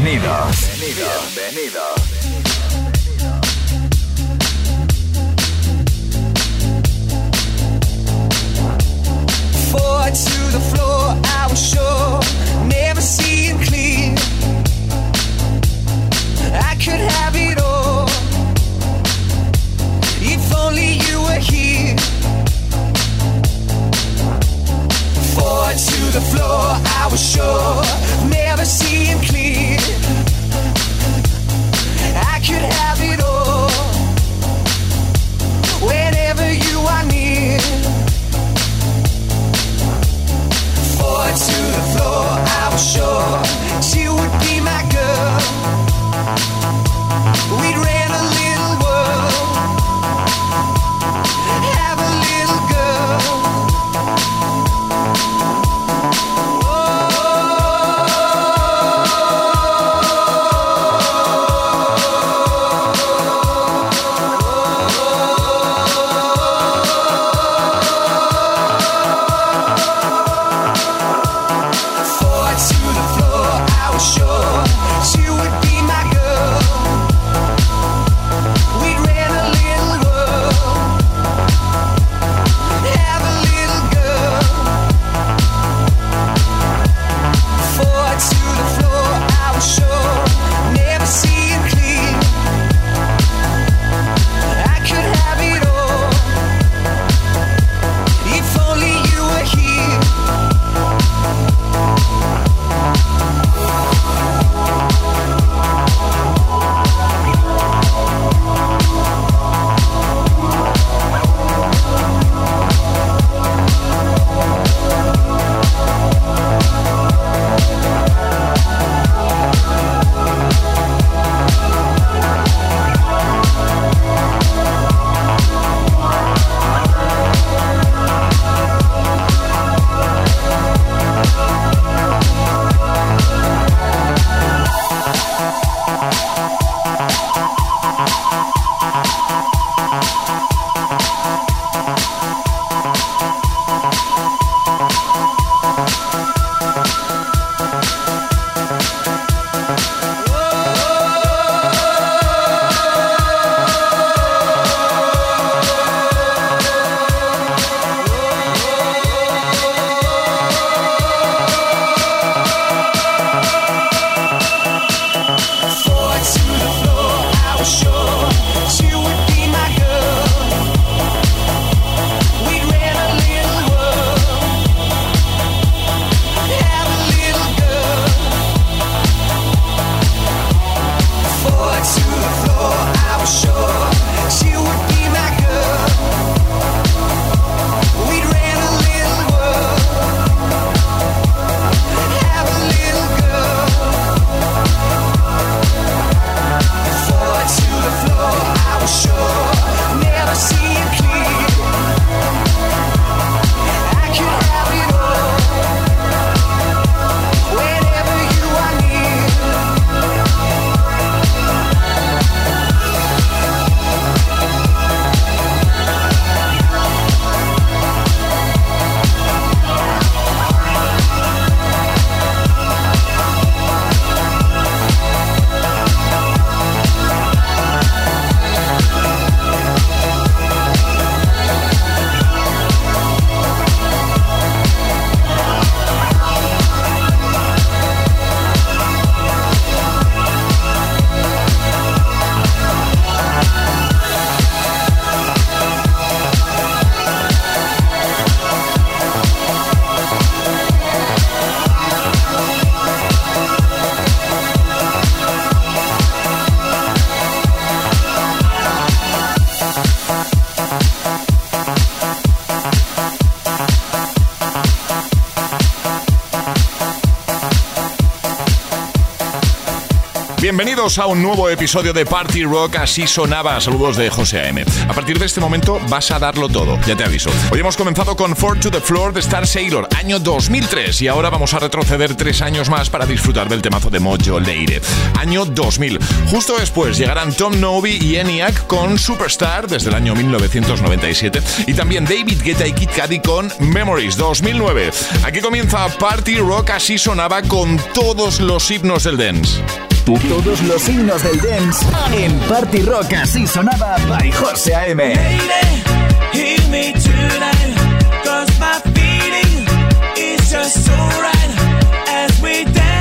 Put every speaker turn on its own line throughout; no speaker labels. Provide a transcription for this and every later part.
Bienvenidos. Bienvenidos.
Forward to the floor, I was sure, never seeing clear. I could have it all if only you were here. Forward to the floor, I was sure, never seeing clear. I could have it all whenever you are near. Forward to the floor, I was sure she would be my girl. We'd
Bienvenidos a un nuevo episodio de Party Rock, así sonaba. Saludos de José A.M. A partir de este momento vas a darlo todo, ya te aviso. Hoy hemos comenzado con Ford to the Floor de Star Sailor, año 2003, y ahora vamos a retroceder tres años más para disfrutar del temazo de Mojo Leire, año 2000. Justo después llegarán Tom Novi y ENIAC con Superstar desde el año 1997, y también David Guetta y Kid Cudi con Memories 2009. Aquí comienza Party Rock, así sonaba con todos los himnos del dance.
Todos los signos del dance en Party Rock así sonaba by José A.M.
hear me tonight, cause my feeling is just so right as we dance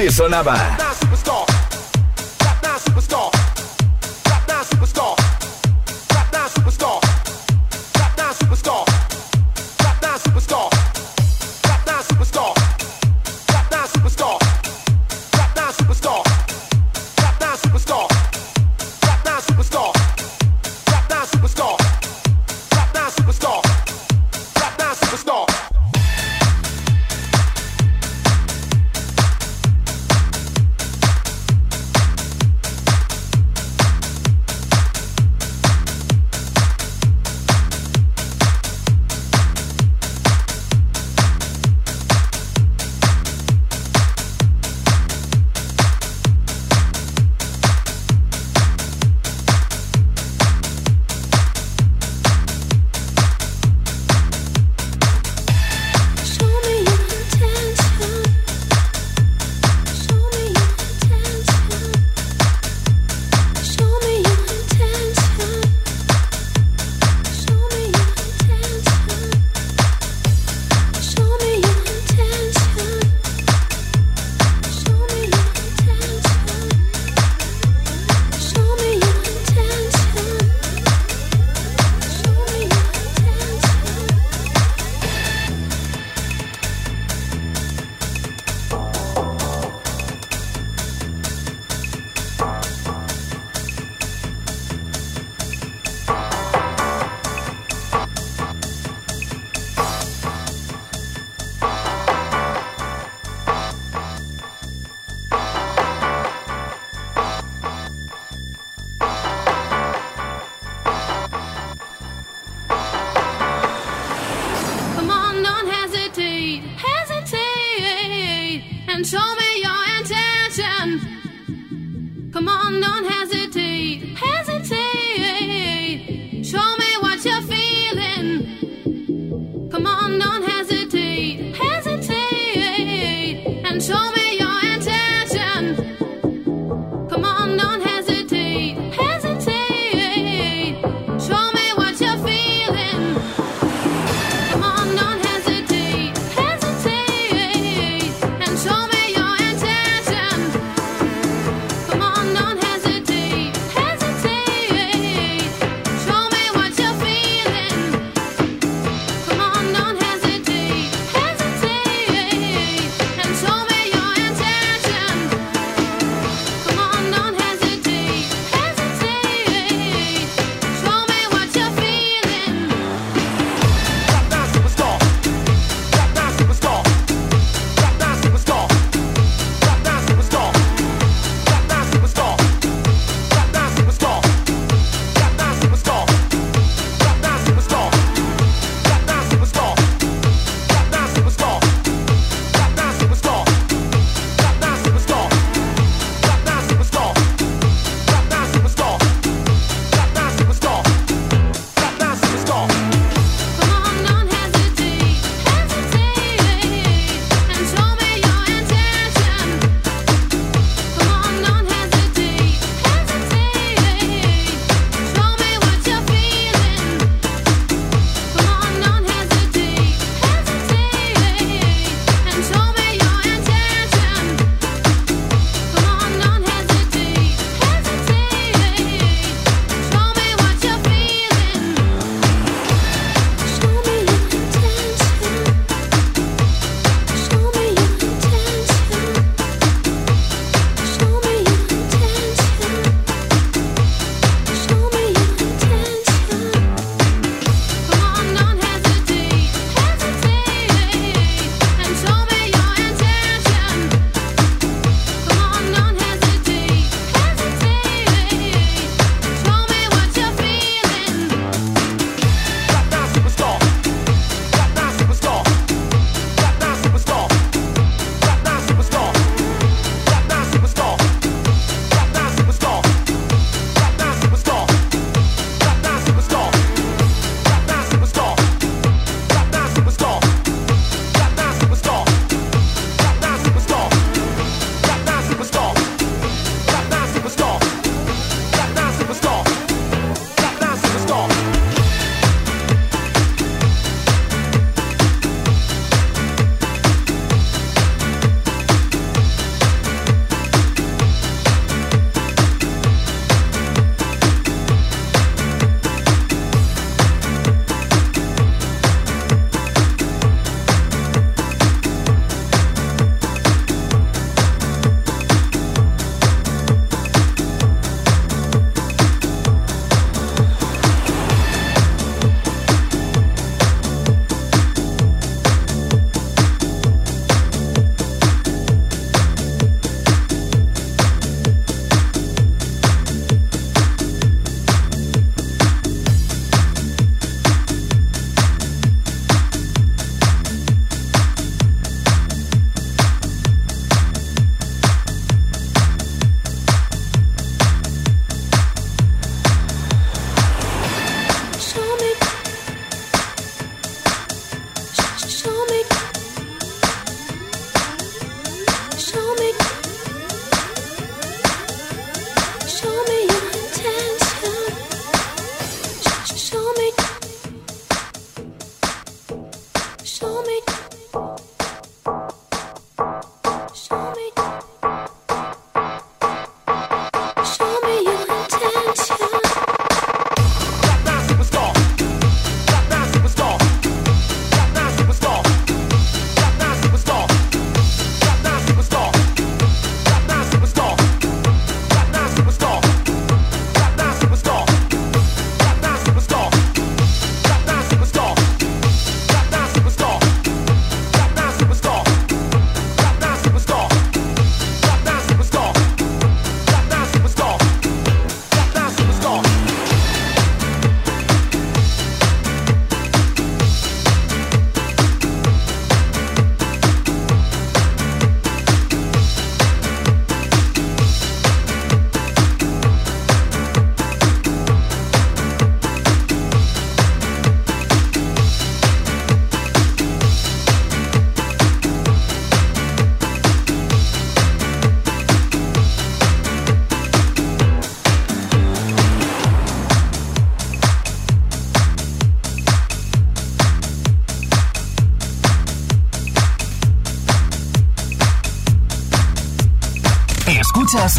así sonaba.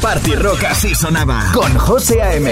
Party Rock así sonaba con José A.M.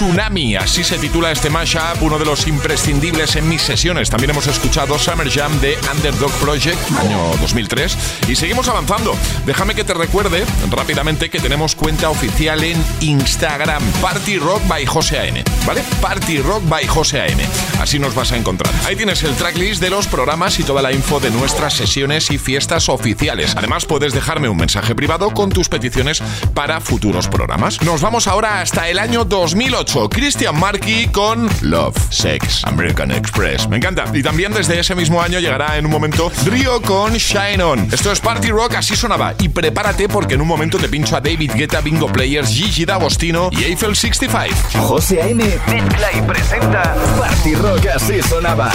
Tsunami, así se titula este mashup, uno de los imprescindibles en mis sesiones. También hemos escuchado Summer Jam de Underdog Project, año 2003, y seguimos avanzando. Déjame que te recuerde rápidamente que tenemos cuenta oficial en Instagram, Party Rock by José A.M., ¿vale? Party Rock by José A.M. Así nos vas a encontrar. Ahí tienes el tracklist de los programas y toda la info de nuestras sesiones y fiestas oficiales. Además, puedes dejarme un mensaje privado con tus peticiones para futuros programas. Nos vamos ahora hasta el año 2008. Christian Marquis con Love, Sex, American Express. Me encanta. Y también desde ese mismo año llegará en un momento Rio con Shine On. Esto es Party Rock, así sonaba. Y prepárate porque en un momento te pincho a David Guetta, Bingo Players, Gigi D'Agostino y Eiffel 65.
José A.M. mezcla y presenta Party Rock así sonaba.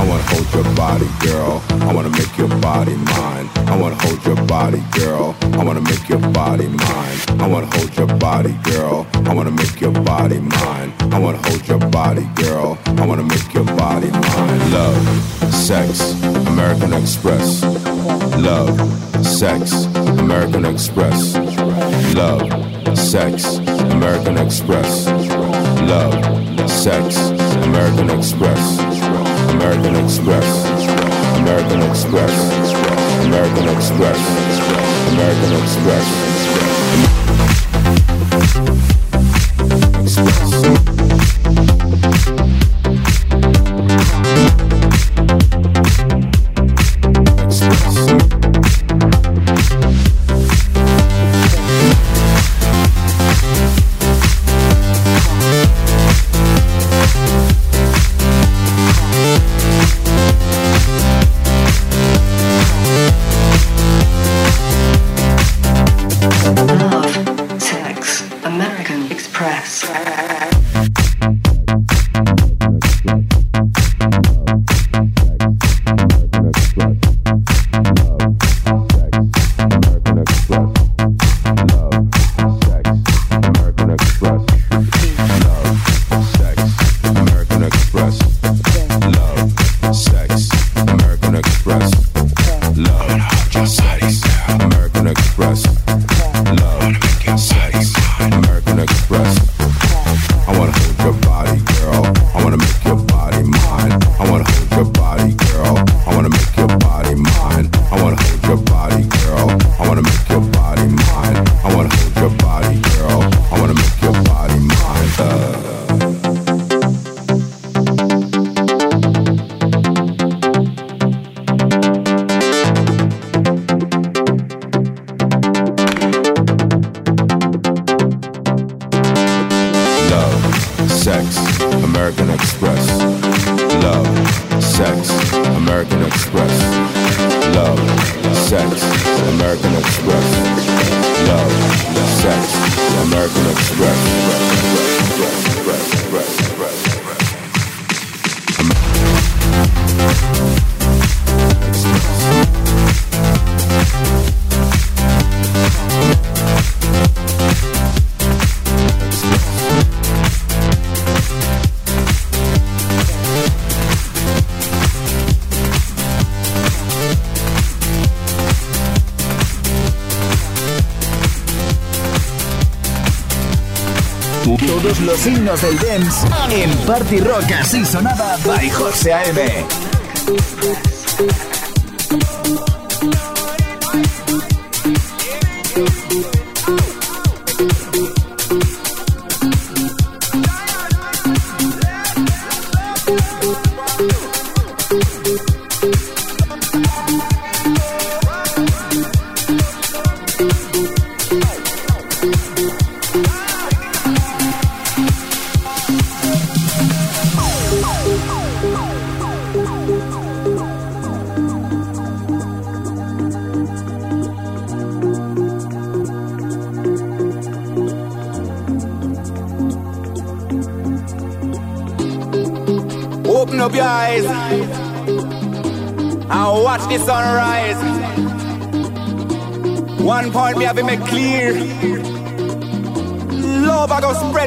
I wanna hold your body, girl. I wanna make your body mine. I wanna hold your body, girl. I wanna make your body mine. I wanna hold your body, girl. I wanna make your body mine. I wanna hold your body, girl. I wanna make your body mine. Love, sex, American Express. Love, sex, American Express. Love, sex, American Express. Love, sex, American Express. American Express. American Express. American Express. American Express.
sex, American Express. Love,
sex, American Express.
Love,
sex, American Express. Love, sex, American
Express. los himnos del dance en Party Rock así sonaba by José A.M.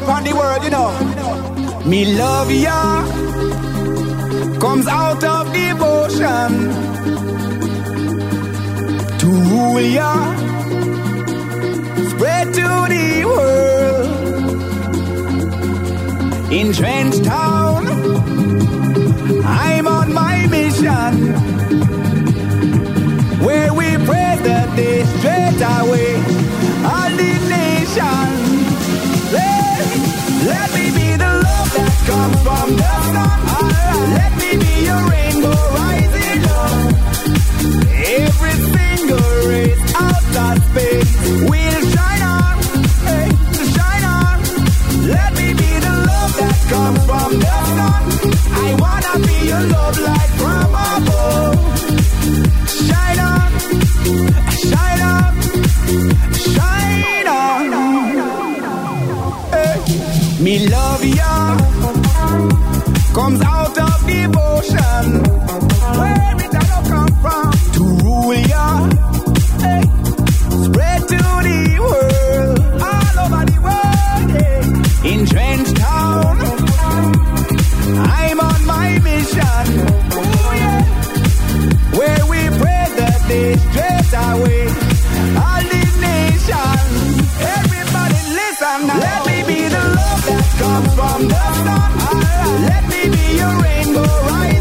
light on the world, you know. Me love ya comes out of devotion to rule ya, spread to the world. In Trench Town, I'm on my mission where we pray that they straight away all the nations. come from the uh, start. Uh, let me be your rainbow right alright.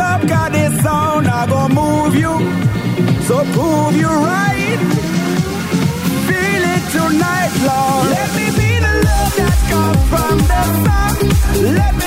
club got this sound, I gon' move you. So prove you right. Feel it tonight, Lord. Let me be the love that comes from the sun. Let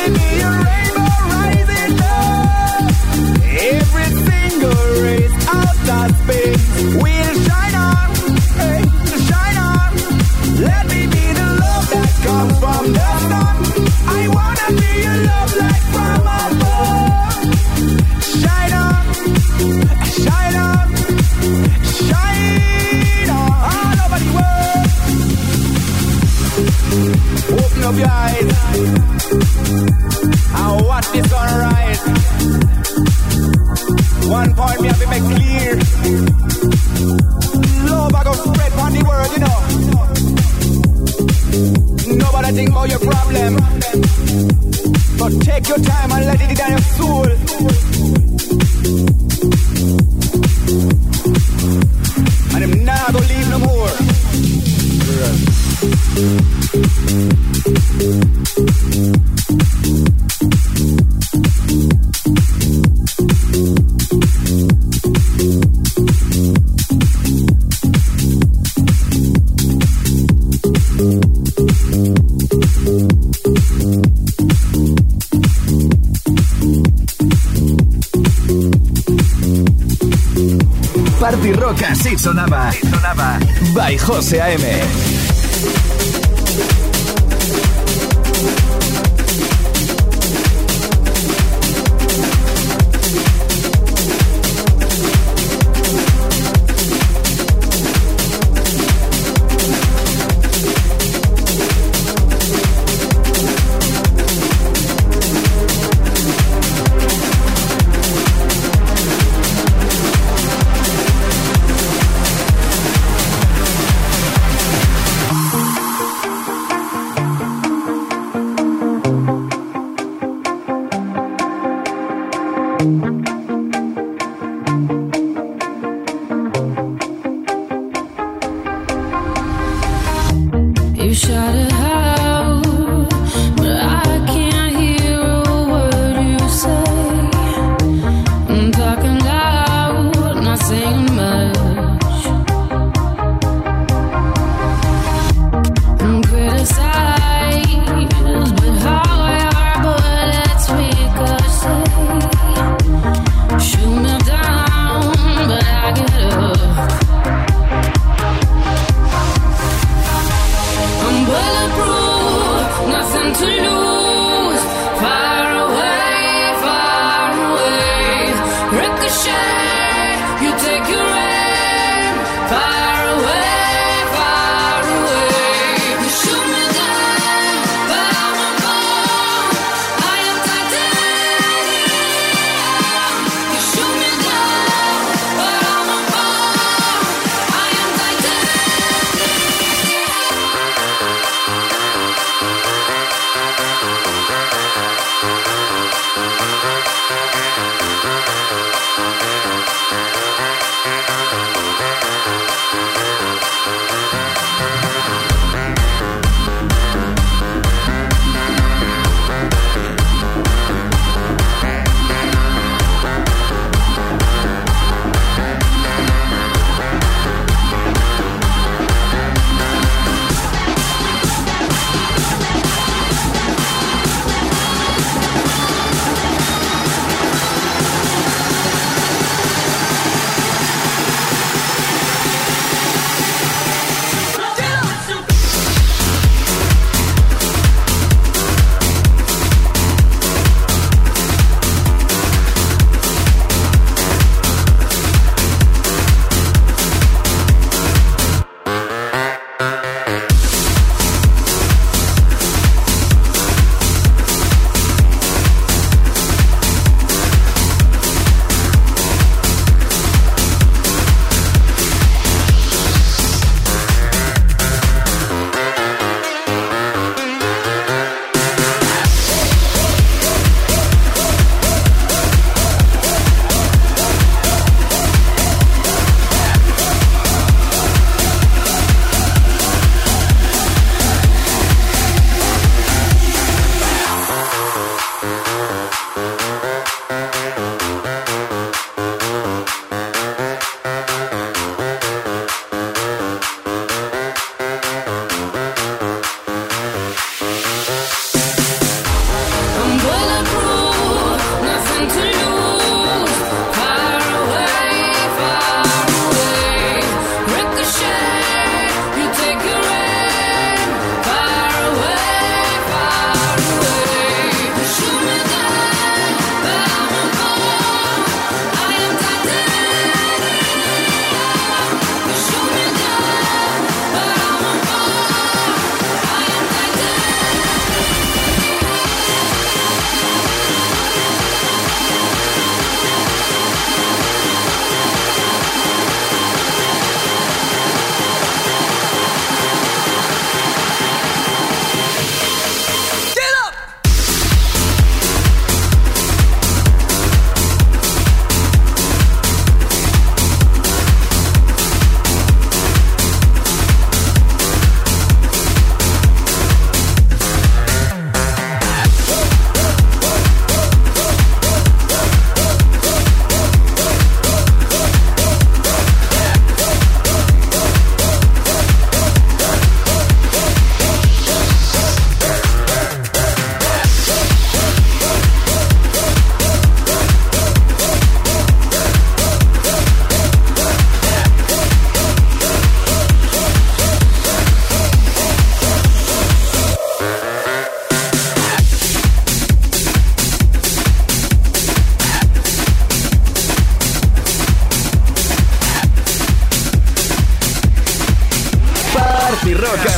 up your eyes and watch the sunrise. One point me have to make clear. Love I go spread on the world, you know. Nobody think about your problem. But take your time and let it down Hits sonaba. Hit sonaba. By José A.M.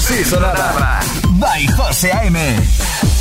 así sonaba. By José A.M.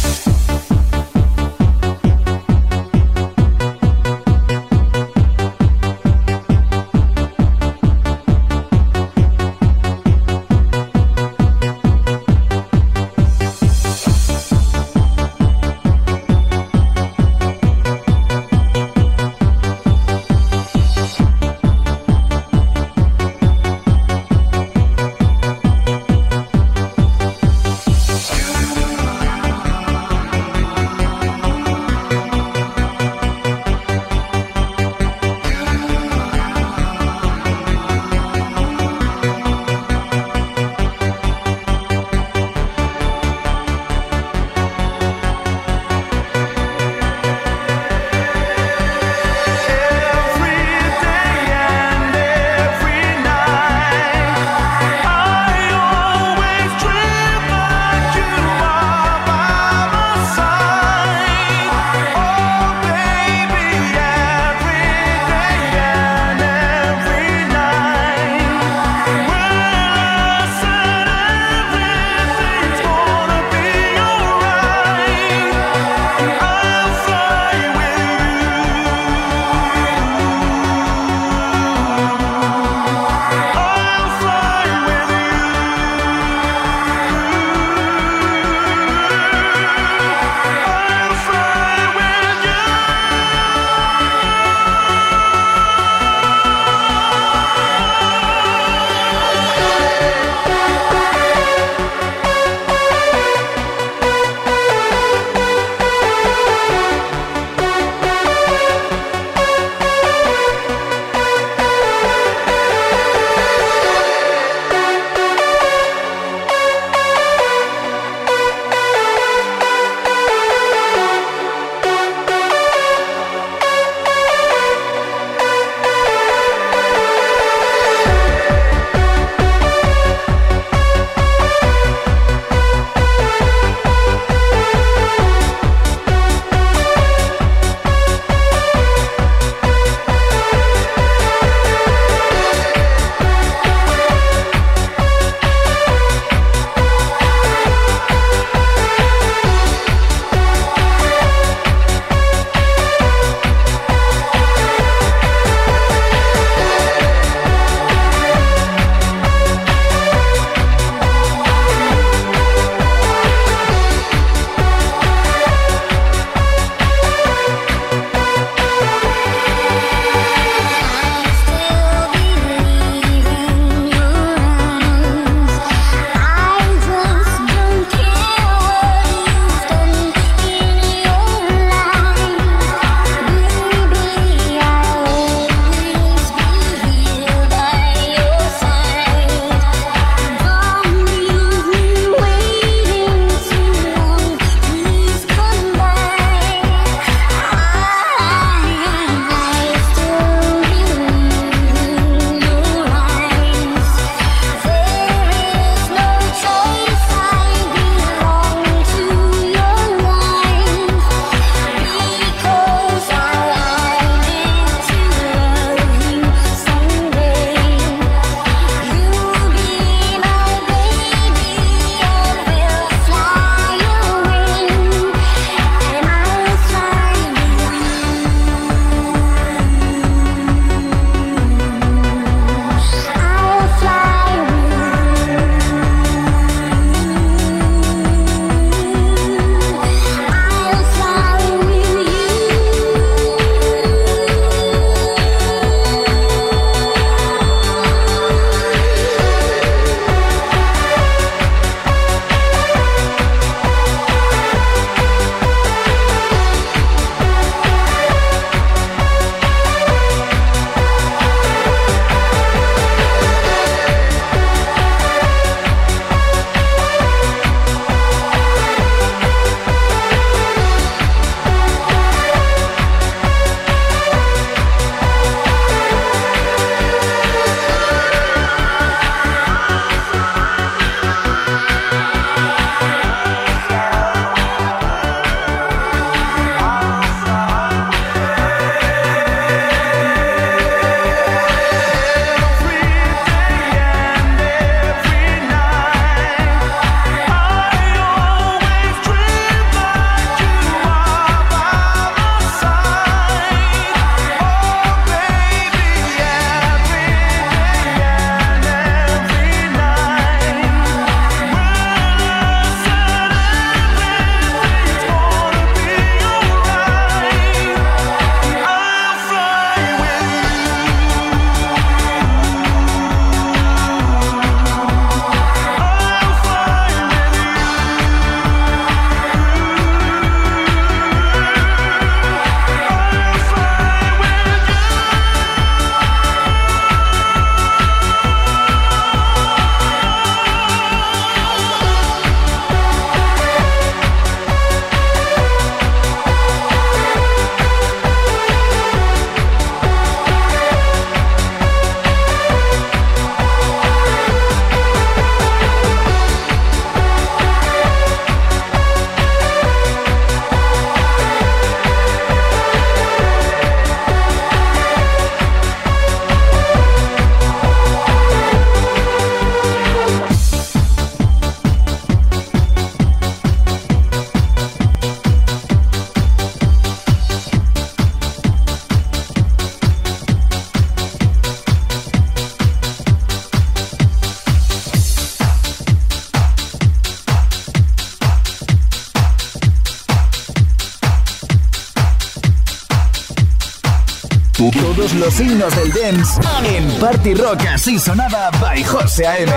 los himnos del dance en Party Rock así sonaba by José AM.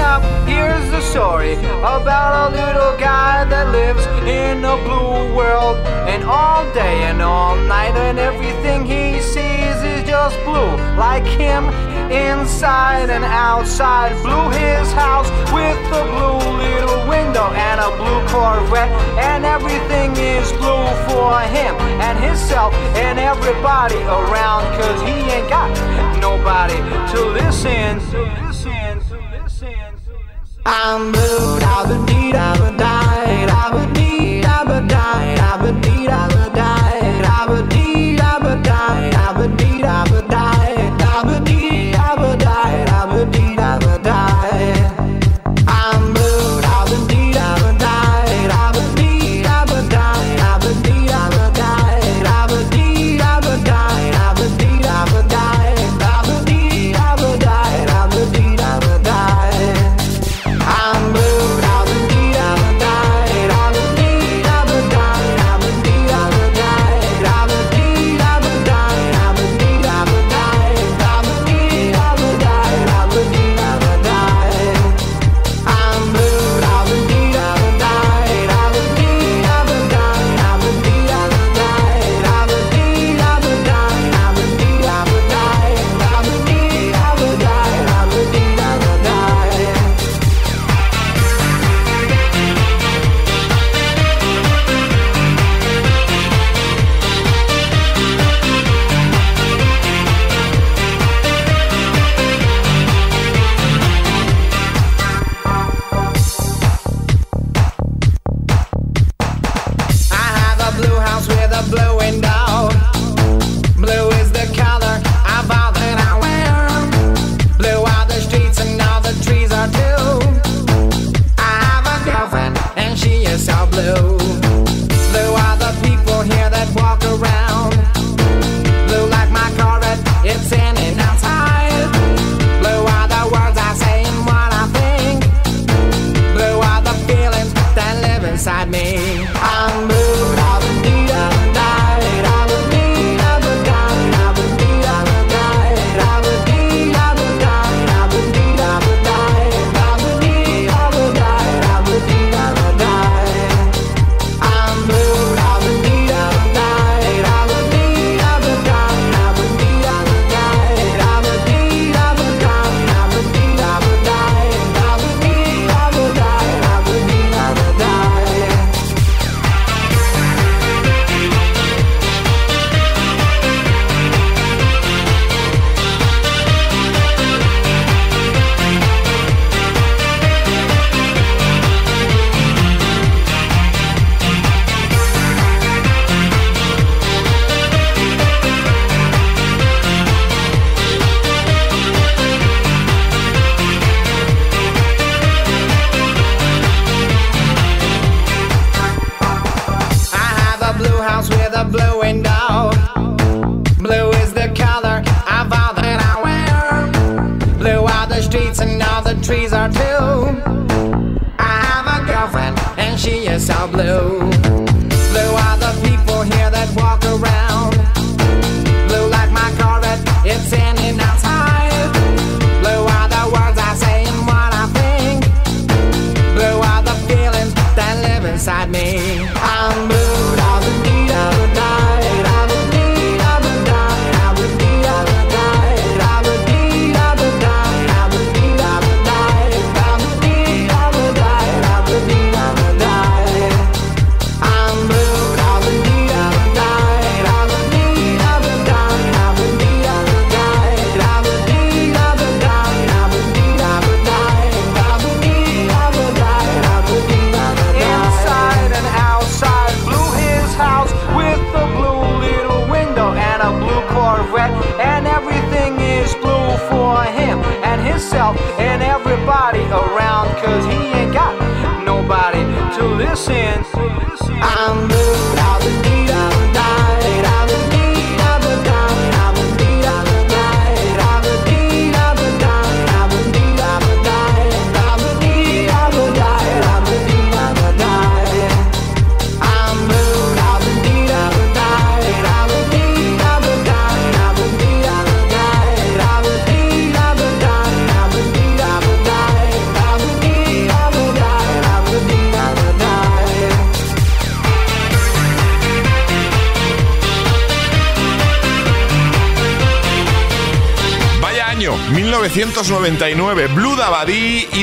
Up, here's the story about a little guy that lives in a blue world and all day and all night and everything he sees is just blue like him inside and outside blue his house with a blue little window and a blue Corvette and everything is blue for him himself and everybody around cause he ain't got nobody to listen to listen to listen I'm blue, I've been need, I've been died, I've been need, I've been died,
I've been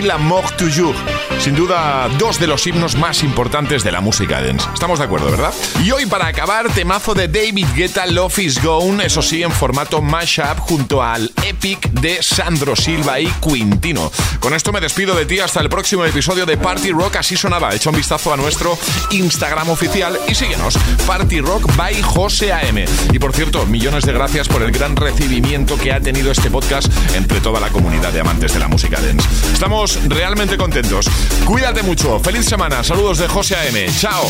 La Mort Toujours. Sin duda, dos de los himnos más importantes de la música dance. Estamos de acuerdo, ¿verdad? Y hoy, para acabar, temazo de David Guetta, Love is Gone, eso sí, en formato mashup, junto al De Sandro Silva y Quintino. Con esto me despido de ti hasta el próximo episodio de Party Rock. Así sonaba. Echa un vistazo a nuestro Instagram oficial y síguenos. Party Rock by José AM. Y por cierto, millones de gracias por el gran recibimiento que ha tenido este podcast entre toda la comunidad de amantes de la música dance. Estamos realmente contentos. Cuídate mucho. Feliz semana. Saludos de José AM. Chao.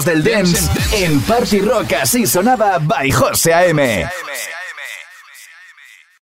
Del dance en Party Rock así sonaba by José A.M.